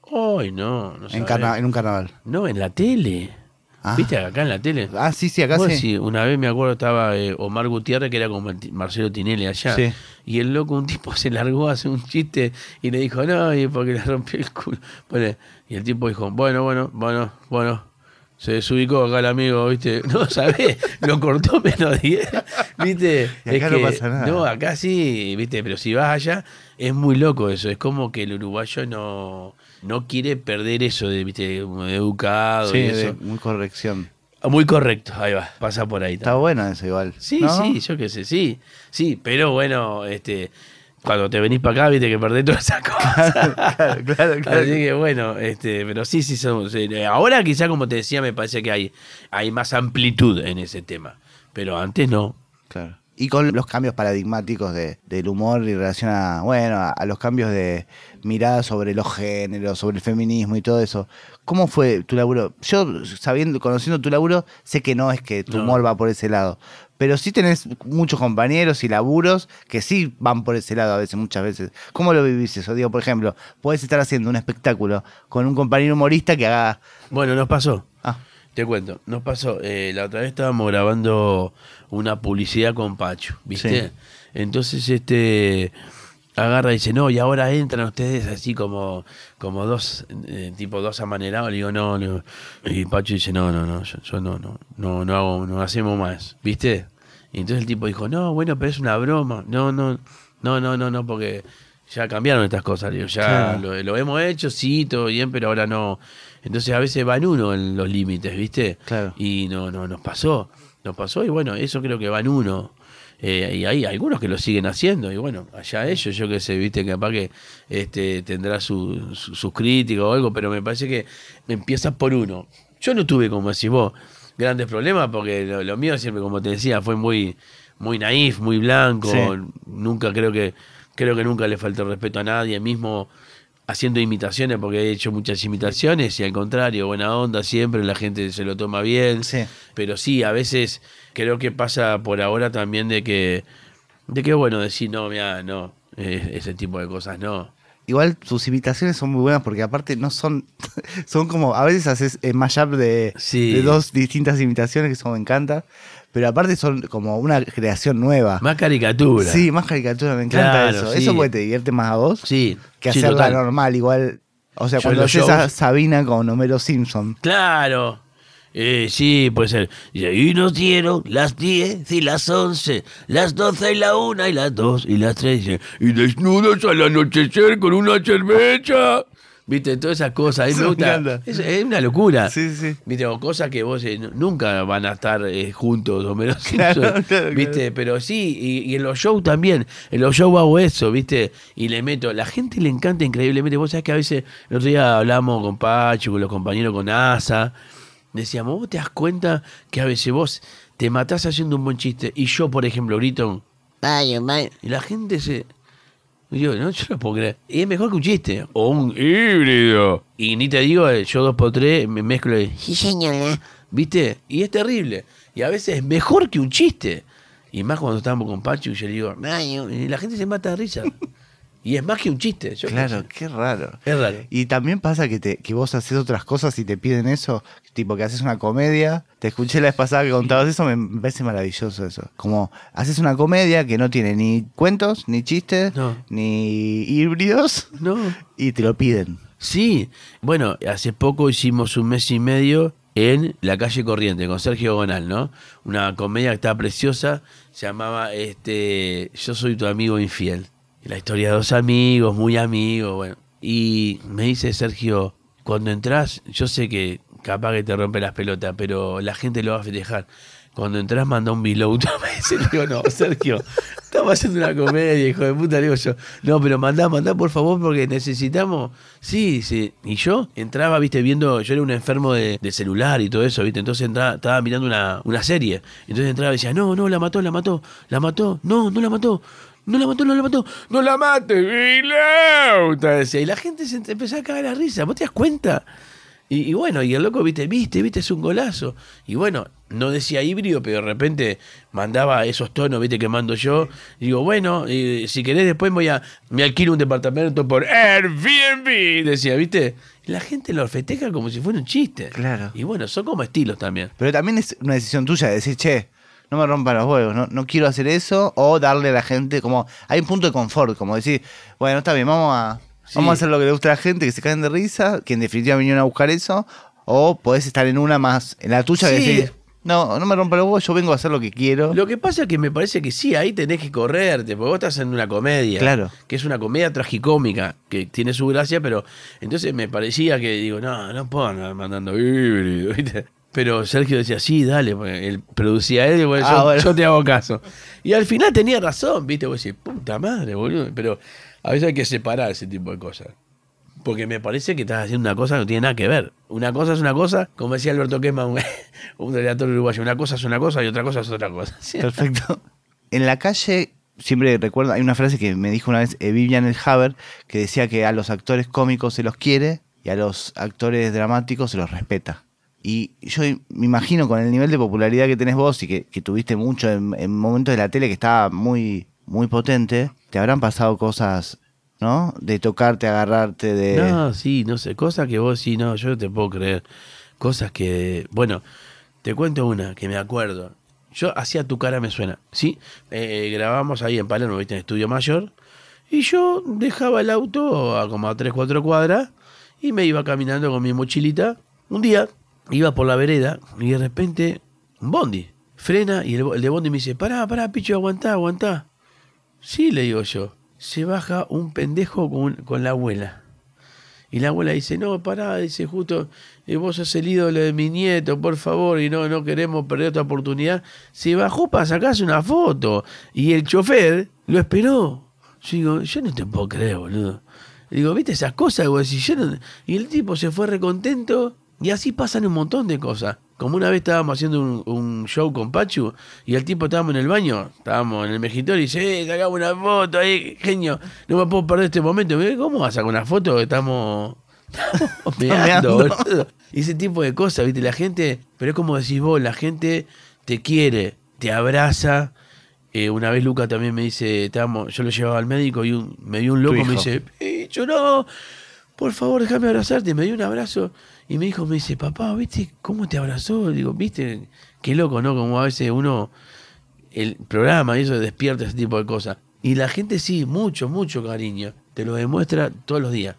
hoy no, no En, en un carnaval. No, en la tele. Ah. ¿Viste? Acá en la tele. Ah, sí, sí, acá sí. una vez me acuerdo estaba eh, Omar Gutiérrez, que era como Marcelo Tinelli allá. Sí. Y el loco, un tipo se largó a hacer un chiste y le dijo, no, y porque le rompió el culo. Bueno, y el tipo dijo, bueno, bueno, bueno, bueno. Se desubicó acá el amigo, ¿viste? No, ¿sabés? Lo cortó menos 10, ¿viste? Y acá no pasa nada. No, acá sí, ¿viste? Pero si vas allá, es muy loco eso. Es como que el uruguayo no, no quiere perder eso de, ¿viste? Educado Sí, y de- muy corrección. Muy correcto, ahí va, pasa por ahí. Está bueno eso igual. Sí, ¿no? sí, yo qué sé, sí, sí, pero bueno, este, cuando te venís para acá, viste que perdés todas esas cosas. claro, claro, claro. Así que bueno, este, pero sí, sí, somos, eh, ahora quizá como te decía, me parece que hay, hay más amplitud en ese tema, pero antes no. Claro. Y con los cambios paradigmáticos de, del humor y relación a, bueno, a, a los cambios de mirada sobre los géneros, sobre el feminismo y todo eso. ¿Cómo fue tu laburo? Yo, sabiendo, conociendo tu laburo, sé que no es que tu No. humor va por ese lado. Pero sí tenés muchos compañeros y laburos que sí van por ese lado a veces, muchas veces. ¿Cómo lo vivís eso? Digo, por ejemplo, puedes estar haciendo un espectáculo con un compañero humorista que haga... Bueno, nos pasó. Ah, Te cuento, nos pasó, eh, la otra vez estábamos grabando una publicidad con Pacho, ¿viste? Sí. Entonces este agarra y dice, no, y ahora entran ustedes así como, como dos, eh, tipo dos amanerados, le digo, no, no. Y Pacho dice, no, no, no, yo, yo no, no, no, no hago, no hacemos más, ¿viste? Y entonces el tipo dijo, no, bueno, pero es una broma, no, no, no, no, no, no, porque ya cambiaron estas cosas, le digo, ya Claro. lo, lo hemos hecho, sí, todo bien, pero ahora no. Entonces a veces van uno en los límites, ¿viste? Claro. Y no, no, nos pasó, nos pasó y bueno, eso creo que van uno. Eh, y hay algunos que lo siguen haciendo y bueno, allá ellos, yo que sé, viste, que capaz que este, tendrá su- su- sus críticas o algo, pero me parece que empieza por uno. Yo no tuve, como decís vos, grandes problemas porque lo, lo mío siempre, como te decía, fue muy, muy naif, muy blanco, Sí. nunca creo que, creo que nunca le falté el respeto a nadie, mismo haciendo imitaciones, porque he hecho muchas imitaciones y al contrario, buena onda siempre, la gente se lo toma bien. Sí. Pero sí, a veces creo que pasa por ahora también de que, de que bueno, decir, no, mira, no, eh, ese tipo de cosas no. Igual tus imitaciones son muy buenas porque aparte no son, son como, a veces haces eh, mashup de, Sí. de dos distintas imitaciones que eso me encanta, pero aparte son como una creación nueva. Más caricatura. Sí, más caricatura, me encanta Claro, eso. sí. Eso porque te divierte más a vos Sí, que sí, hacerla total. normal, igual. O sea, Yo cuando haces a Sabina con Homero Simpson. Claro. Eh, sí, puede ser. Y ahí nos dieron las 10 y las 11, las 12 y la 1 y las 2 y las 3. Y desnudos al anochecer con una cerveza. ¿Viste? Todas esas cosas. Eso me gusta. Es, es una locura. Sí, sí. ¿Viste? O cosas que vos eh, nu- nunca van a estar eh, juntos, Claro, Simpson, claro, ¿Viste? Pero sí, y, y en los shows también. En los shows hago eso, ¿viste? Y le meto. La gente le encanta increíblemente. Vos sabés que a veces, el otro día hablamos con Pacho, con los compañeros, con Asa. Decíamos, vos te das cuenta que a veces vos te matás haciendo un buen chiste. Y yo, por ejemplo, grito. Vaya, vaya. Y la gente se. Y Yo, no, yo no puedo creer. Y es mejor que un chiste. O un híbrido. Y ni te digo, eh, yo dos por tres me mezclo y. Sí, señora. ¿Viste? Y es terrible. Y a veces es mejor que un chiste. Y más cuando estábamos con Pacho y yo le digo, y la gente se mata de risa. Y es más que un chiste. yo Claro, qué raro. Es raro. Y también pasa que, te, que vos haces otras cosas y te piden eso, tipo que haces una comedia. Te escuché la vez pasada que contabas eso, me, me parece maravilloso eso. Como haces una comedia que no tiene ni cuentos, ni chistes, No. ni híbridos, No. y te lo piden. Sí. Bueno, hace poco hicimos un mes y medio en la calle Corriente con Sergio Gonal, ¿no? Una comedia que estaba preciosa, se llamaba este Yo soy tu amigo infiel. La historia de dos amigos, muy amigos, bueno. Y me dice Sergio, cuando entras, yo sé que, capaz que te rompe las pelotas, pero la gente lo va a festejar. Cuando entras, manda un below. Le digo, no, Sergio, estamos haciendo una comedia, hijo de puta. Le digo yo, no, pero mandá, mandá por favor, porque necesitamos. Sí, sí. Y yo entraba, viste, viendo, yo era un enfermo de, de celular y todo eso, viste. Entonces entraba, estaba mirando una, una serie. Entonces entraba y decía, no, no, la mató, la mató, la mató, no, no la mató. No la mató, no la mató. No la mate, below. Decía, Y la gente se empezó a cagar la risa. ¿Vos te das cuenta? Y, y bueno, y el loco, viste, viste, viste, es un golazo. Y bueno, no decía híbrido, pero de repente mandaba esos tonos, viste, que mando yo. Y digo, bueno, si querés después voy a, me alquilo un departamento por Airbnb, decía, viste. Y la gente lo festeja como si fuera un chiste. Claro. Y bueno, son como estilos también. Pero también es una decisión tuya de decir, che, no me rompan los huevos, no, no quiero hacer eso, o darle a la gente como. Hay un punto de confort, como decir, bueno, está bien, vamos a, Sí. vamos a hacer lo que le gusta a la gente, que se caen de risa, que en definitiva vinieron a buscar eso, o podés estar en una más, en la tuya, que Sí. decir, no, no me rompan los huevos, yo vengo a hacer lo que quiero. Lo que pasa es que me parece que sí, ahí tenés que correrte, porque vos estás en una comedia. Claro. Que es una comedia tragicómica, que tiene su gracia, pero entonces me parecía que digo, no, no puedo andar mandando híbrido, ¿viste? Pero Sergio decía, sí, dale, él producía él, y bueno, Ah, yo, bueno. yo te hago caso. Y al final tenía razón, ¿viste? Vos decís, puta madre, boludo. Pero a veces hay que separar ese tipo de cosas. Porque me parece que estás haciendo una cosa que no tiene nada que ver. Una cosa es una cosa, como decía Alberto Quema, un, un relator uruguayo, una cosa es una cosa y otra cosa es otra cosa. ¿Sí? Perfecto. En la calle, siempre recuerdo, hay una frase que me dijo una vez eh, Vivian El Haber, que decía que a los actores cómicos se los quiere y a los actores dramáticos se los respeta. Y yo me imagino con el nivel de popularidad que tenés vos y que, tuviste mucho en, en momentos de la tele que estaba muy, muy potente, te habrán pasado cosas, ¿no? De tocarte, agarrarte, de... No, sí, no sé, cosas que vos sí, no, yo no te puedo creer. Cosas que, bueno, te cuento una que me acuerdo. Yo hacía tu cara me suena, ¿sí? Eh, grabamos ahí en Palermo, viste, en Estudio Mayor. Y yo dejaba el auto a como a 3, 4 cuadras y me iba caminando con mi mochilita. Un día iba por la vereda y de repente un bondi frena y el, de bondi me dice, pará, pará, picho, aguantá, aguantá. Sí, le digo yo. Se baja un pendejo con, con la abuela. Y la abuela dice, no, pará, dice justo, eh, vos sos el ídolo de mi nieto, por favor, y no, no queremos perder esta oportunidad. Se bajó para sacarse una foto. Y el chofer lo esperó. Yo digo, yo no te puedo creer, boludo. Le digo, ¿viste esas cosas? Yo Y el tipo se fue recontento. Y así pasan un montón de cosas. Como una vez estábamos haciendo un, un show con Pachu y el tipo estábamos en el baño, estábamos en el mejitorio y dice, eh, sacamos una foto ahí, genio, no me puedo perder este momento. ¿Cómo vas a sacar una foto? Estamos, meando. Y ese tipo de cosas, ¿viste? La gente, pero es como decís vos, la gente te quiere, te abraza. Eh, una vez Luca también me dice, estábamos, yo lo llevaba al médico y un- me dio un loco, me dice, Picho, no, por favor, déjame abrazarte. Me dio un abrazo y mi hijo me dice, papá, ¿viste cómo te abrazó? Digo, ¿viste? Qué loco, ¿no? Como a veces uno, el programa y eso despierta ese tipo de cosas. Y la gente sí, mucho, mucho cariño. Te lo demuestra todos los días.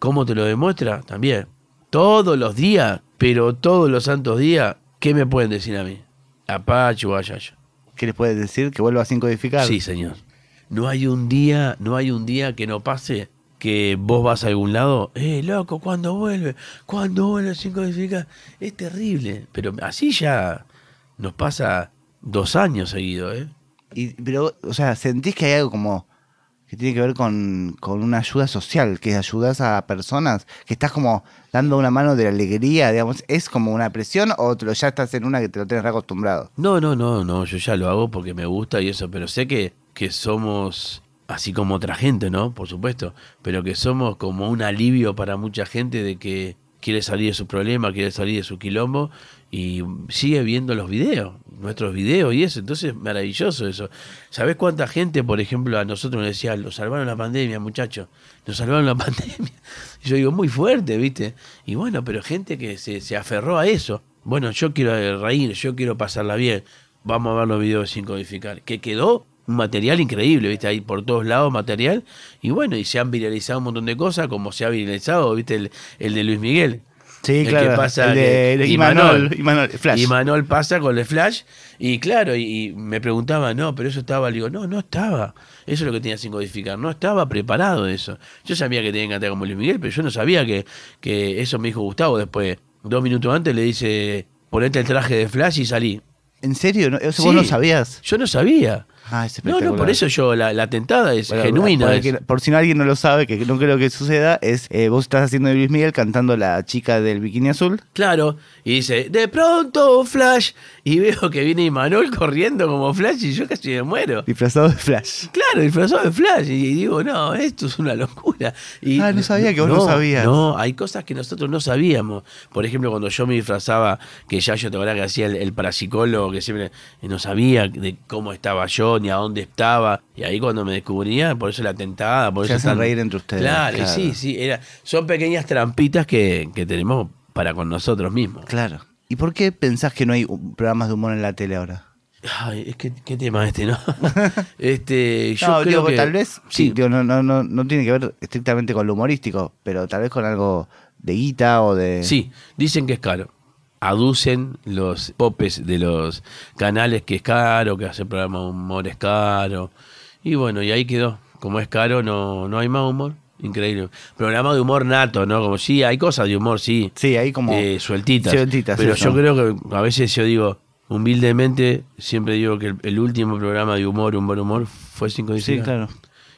¿Cómo te lo demuestra? También. Todos los días, pero todos los santos días, ¿qué me pueden decir a mí? Apache o Ayayo. ¿Qué les puedes decir? Que vuelva a sin codificar. Sí, señor. No hay un día, no hay un día que no pase que vos vas a algún lado, eh, loco, ¿cuándo vuelve? ¿Cuándo vuelve sin codificar? Es terrible, pero así ya nos pasa dos años seguidos, ¿eh? Y, pero, o sea, ¿sentís que hay algo como que tiene que ver con, con una ayuda social, que ayudas a personas, que estás como dando una mano de alegría, digamos, ¿es como una presión o te lo- ya estás en una que te lo tienes acostumbrado? No, no, no, no, yo ya lo hago porque me gusta y eso, pero sé que, que somos así como otra gente, ¿no? Por supuesto, pero que somos como un alivio para mucha gente de que quiere salir de su problema, quiere salir de su quilombo y sigue viendo los videos, nuestros videos y eso, entonces maravilloso eso. ¿Sabés cuánta gente, por ejemplo, a nosotros nos decía, nos salvaron la pandemia, muchachos? Nos salvaron la pandemia. Y yo digo, muy fuerte, ¿viste? Y bueno, pero gente que se, se aferró a eso. Bueno, yo quiero reír, yo quiero pasarla bien. Vamos a ver los videos sin codificar. Que quedó un material increíble, ¿viste? Ahí por todos lados material. Y bueno, y se han viralizado un montón de cosas, como se ha viralizado, ¿viste? El, el de Luis Miguel. Sí, El que claro. pasa el de, que- de Imanol. Imanol, Imanol, Flash. Y Manuel pasa con el flash. Y claro, y, y me preguntaba, no, pero eso estaba. Le digo, no, no estaba. Eso es lo que tenía sin codificar. No estaba preparado eso. Yo sabía que tenía que cantar como Luis Miguel, pero yo no sabía que, que eso me dijo Gustavo después. dos minutos antes le dice, ponete el traje de Flash y salí. ¿En serio? ¿No? ¿Eso Sí. vos no sabías? Yo no sabía. Ah, es No, no, por eso yo, la, la tentada es Bueno, genuina. Por, es- por si no alguien no lo sabe, que no creo que suceda, es eh, vos estás haciendo de Luis Miguel cantando la chica del bikini azul. Claro, y dice, de pronto Flash, y veo que viene Imanol corriendo como Flash y yo casi me muero. Disfrazado de Flash. Claro, disfrazado de Flash. Y digo, no, esto es una locura. Y, Ah, no sabía que vos no sabías. No, hay cosas que nosotros no sabíamos. Por ejemplo, cuando yo me disfrazaba, que ya yo te acuerdas que hacía el, el parapsicólogo, que siempre no sabía de cómo estaba yo, ni a dónde estaba. Y ahí cuando me descubría, por eso la tentada, por Se eso hacen tan- reír entre ustedes, Claro, sí, sí. Era, son pequeñas trampitas que, que tenemos para con nosotros mismos. Claro. ¿Y por qué pensás que no hay programas de humor en la tele ahora? Ay, es que qué tema este, ¿no? este, yo no, creo digo, que tal vez, sí, sí, digo, no, no, no, no tiene que ver estrictamente con lo humorístico, pero tal vez con algo de guita o de... Sí, dicen que es caro. Aducen los popes de los canales que es caro, que hacer programa de humor es caro. Y bueno, y ahí quedó. Como es caro, no, no hay más humor. Increíble. Programa de humor nato, ¿no? Como sí, hay cosas de humor, sí. Sí, ahí como... eh, sueltitas. sueltitas, Pero eso. yo creo que a veces yo digo, humildemente, siempre digo que el, el último programa de humor, humor, humor, fue Cinco sí, Días. claro.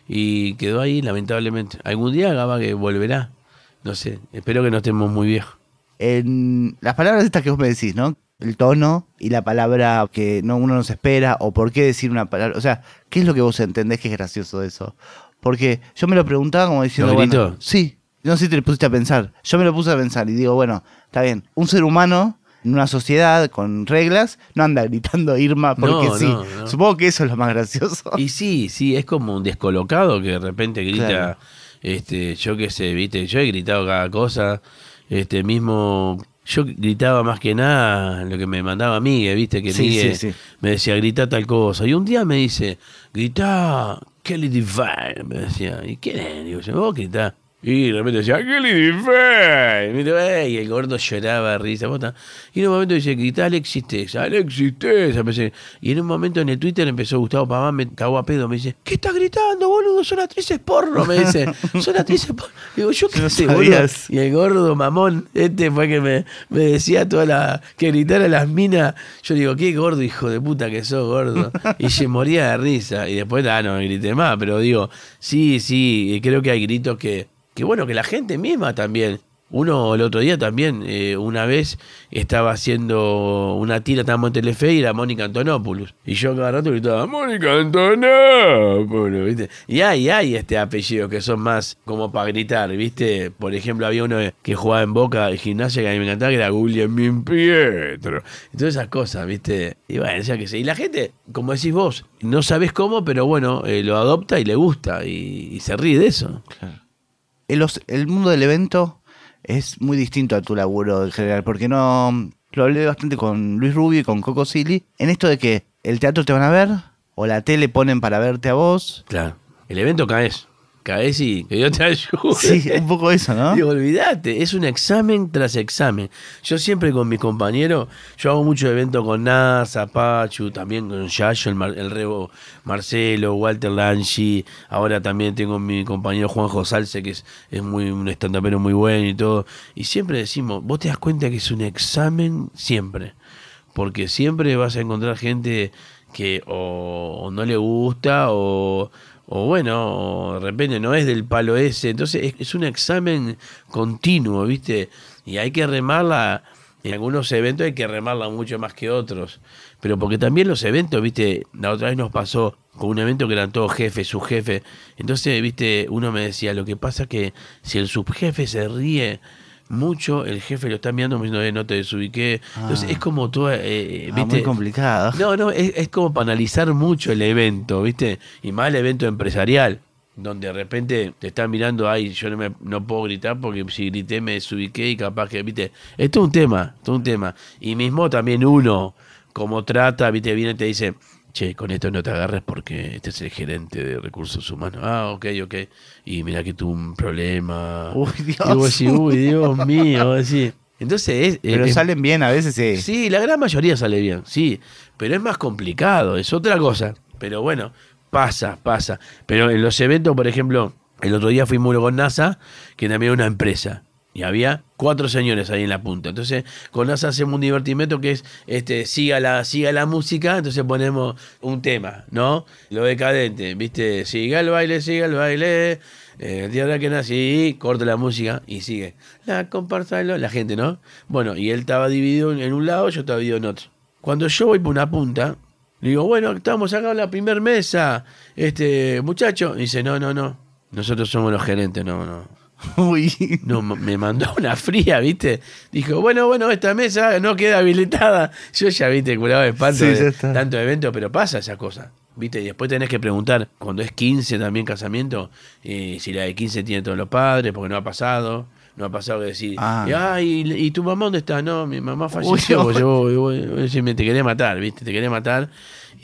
Y quedó ahí, lamentablemente. Algún día Gaba que volverá. No sé, espero que no estemos muy viejos. En las palabras estas que vos me decís, ¿no? El tono y la palabra que no uno no se espera, o por qué decir una palabra. O sea, ¿qué es lo que vos entendés que es gracioso de eso? Porque yo me lo preguntaba como diciendo, ¿Los bueno, sí, no sé si te lo pusiste a pensar. Yo me lo puse a pensar y digo, bueno, está bien, un ser humano en una sociedad con reglas no anda gritando Irma porque No, sí. no, no. Supongo que eso es lo más gracioso. Y sí, sí, es como un descolocado que de repente grita, Claro. este, yo qué sé, viste, yo he gritado cada cosa, este mismo, yo gritaba más que nada lo que me mandaba Miguel, viste, que Sí, Miguel sí, sí. me decía, grita tal cosa. Y un día me dice, grita Kelly Divine, me decía, ¿y quién es? Digo, yo, vos gritá. Y de repente decía, Kelly Divine. Y, el gordo lloraba de risa. vos ta- Y en un momento dice, grita Alexis Tesa, Alexis Tesa. Y en un momento en el Twitter empezó Gustavo Paván, me cagó a pedo. Me dice, ¿qué estás gritando, boludo? Son actrices porno. Me dice, son actrices porno. Digo, yo qué No sé, boludo. Y el gordo mamón, este fue que me, me decía toda la. que gritara las minas. Yo digo, qué gordo, hijo de puta que sos, gordo. Y se moría de risa. Y después, ah, no grité más, pero digo, sí, sí, creo que hay gritos que. Que bueno, que la gente misma también. Uno el otro día también, eh, una vez estaba haciendo una tira, estábamos en Telefe y era Mónica Antonopoulos. Y yo cada rato gritaba, Mónica Antonopoulos, ¿viste? Y hay, hay este apellido que son más como para gritar, ¿viste? Por ejemplo, había uno que jugaba en Boca, de gimnasia, que a mí me encantaba, que era Guglielmin Pietro. Y todas esas cosas, ¿viste? Y bueno, ya que sé. Y la gente, como decís vos, no sabes cómo, pero bueno, eh, lo adopta y le gusta y, y se ríe de eso. El, mundo del evento es muy distinto a tu laburo en general, porque no. Lo hablé bastante con Luis Rubio y con Coco Silly, en esto de que el teatro te van a ver, o la tele ponen para verte a vos. Claro. El evento caes. Caes y que Dios te ayude. Sí, un poco eso, ¿no? Digo, olvídate, es un examen tras examen. Yo siempre con mis compañeros, yo hago mucho evento con NASA, Pachu, también con Yayo, el, Mar- el Rebo Marcelo, Walter Lanchi, ahora también tengo mi compañero Juanjo Salce, que es, es muy un estandapero muy bueno y todo. Y siempre decimos, vos te das cuenta que es un examen siempre. Porque siempre vas a encontrar gente que o, o no le gusta o, o bueno, de repente no es del palo ese. Entonces es, es un examen continuo, ¿viste? Y hay que remarla. En algunos eventos hay que remarla mucho más que otros. Pero porque también los eventos, ¿viste? La otra vez nos pasó con un evento que eran todos jefes, subjefes. Entonces, ¿viste? Uno me decía, lo que pasa que si el subjefe se ríe mucho, el jefe lo está mirando como diciendo, eh, no te desubiqué. Entonces Ah. es como todo, eh, Ah, ¿viste? muy complicado. No, no, es, es como para analizar mucho el evento, ¿viste? Y más el evento empresarial, donde de repente te están mirando, ay, yo no, me, no puedo gritar porque si grité me desubiqué y capaz que, ¿viste? Esto es un tema, esto es un tema. Y mismo también uno, como trata, ¿viste? Viene y te dice, che, con esto no te agarres porque este es el gerente de recursos humanos. Ah, ok, ok. Y mira que tuvo un problema. Uy, Dios. Y vos decís, uy, Dios mío. Entonces es, Pero es- salen bien a veces, sí. Sí, la gran mayoría sale bien, sí, pero es más complicado, es otra cosa. Pero bueno, pasa, pasa. Pero en los eventos, por ejemplo, el otro día fuimos con NASA, que también es una empresa. Y había cuatro señores ahí en la punta. Entonces, con eso hacemos un divertimento que es, este, siga la, siga la música, entonces ponemos un tema, ¿no? Lo decadente, ¿viste? Siga el baile, siga el baile. Eh, el día de que nací, corta la música y sigue. La comparsa, la gente, ¿no? Bueno, y él estaba dividido en un lado, yo estaba dividido en otro. Cuando yo voy por una punta, le digo, bueno, estamos acá en la primera mesa, este muchacho. dice, no, no, no. Nosotros somos los gerentes, no, no. Uy. No, me mandó una fría, ¿viste? Dijo, bueno, bueno, esta mesa no queda habilitada. Yo ya, ¿viste? Curado de espanto de tanto evento, pero pasa esa cosa. ¿Viste? Y después tenés que preguntar, cuando es 15 también casamiento, eh, si la de 15 tiene todos los padres, porque no ha pasado. No ha pasado que decir, ah. ¿y, tu mamá dónde está? No, mi mamá falleció. Uy, yo, yo, te quería matar, ¿viste? Te quería matar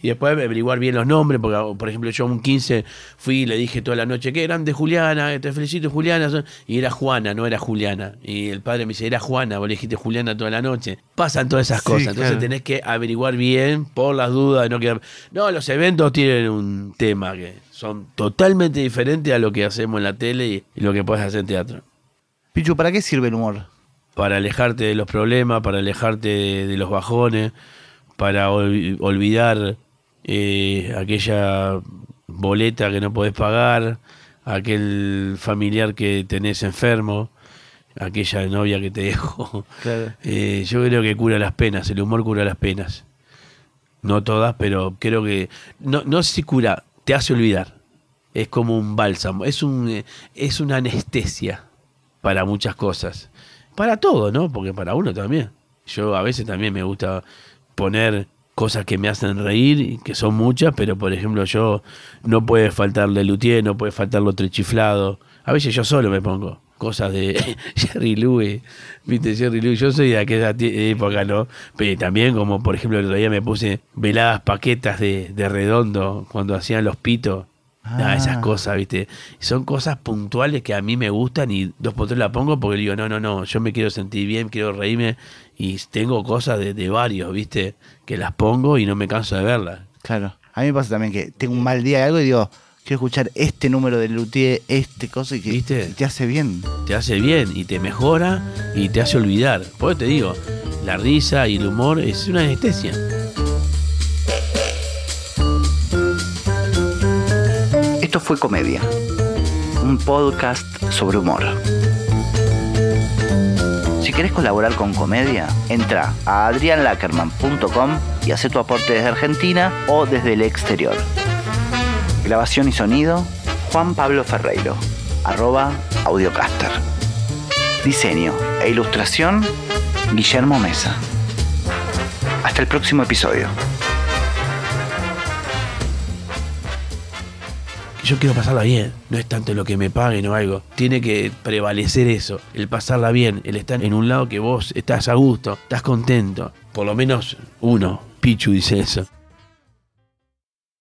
y después averiguar bien los nombres, porque por ejemplo yo un 15 fui y le dije toda la noche, qué grande Juliana, te felicito Juliana, y era Juana, no era Juliana. Y el padre me dice, era Juana, vos le dijiste Juliana toda la noche. Pasan todas esas cosas, entonces tenés que averiguar bien por las dudas de no quedar... No, los eventos tienen un tema que son totalmente diferentes a lo que hacemos en la tele y, lo que puedes hacer en teatro. Pichu, ¿para qué sirve el humor? Para alejarte de los problemas, para alejarte de, los bajones, para olvidar eh, aquella boleta que no podés pagar, aquel familiar que tenés enfermo, aquella novia que te dejó. Eh, yo creo que cura las penas, el humor cura las penas. No todas, pero creo que no, no si cura, te hace olvidar. Es como un bálsamo, es, un, es una anestesia para muchas cosas. Para todo, ¿no? Porque para uno también. Yo a veces también me gusta poner cosas que me hacen reír, que son muchas, pero por ejemplo yo no puede faltarle Luthier, no puede faltar lo trechiflado. A veces yo solo me pongo cosas de Jerry Louis, viste Jerry Louis, yo soy de aquella época, ¿no? Pero también como por ejemplo el otro día me puse veladas paquetas de, de redondo cuando hacían los pitos. Ah. esas cosas, ¿viste? Son cosas puntuales que a mí me gustan y dos por tres la pongo porque digo, no, no, no, yo me quiero sentir bien, quiero reírme y tengo cosas de, varios, ¿viste? Que las pongo y no me canso de verlas. Claro. A mí me pasa también que tengo un mal día de algo y digo, quiero escuchar este número de Luthier, este cosa y que ¿Viste? te hace bien. Te hace bien y te mejora y te hace olvidar. Por eso te digo, la risa y el humor es una anestesia. Fue Comedia, un podcast sobre humor. Si querés colaborar con comedia, entra a adrianlackerman.com y hace tu aporte desde Argentina o desde el exterior. Grabación y sonido, Juan Pablo Ferreiro, arroba audiocaster. Diseño e ilustración, Guillermo Mesa. Hasta el próximo episodio. Yo quiero pasarla bien. No es tanto lo que me paguen o algo. Tiene que prevalecer eso, el pasarla bien, el estar en un lado que vos estás a gusto, estás contento. Por lo menos uno, Pichu dice eso.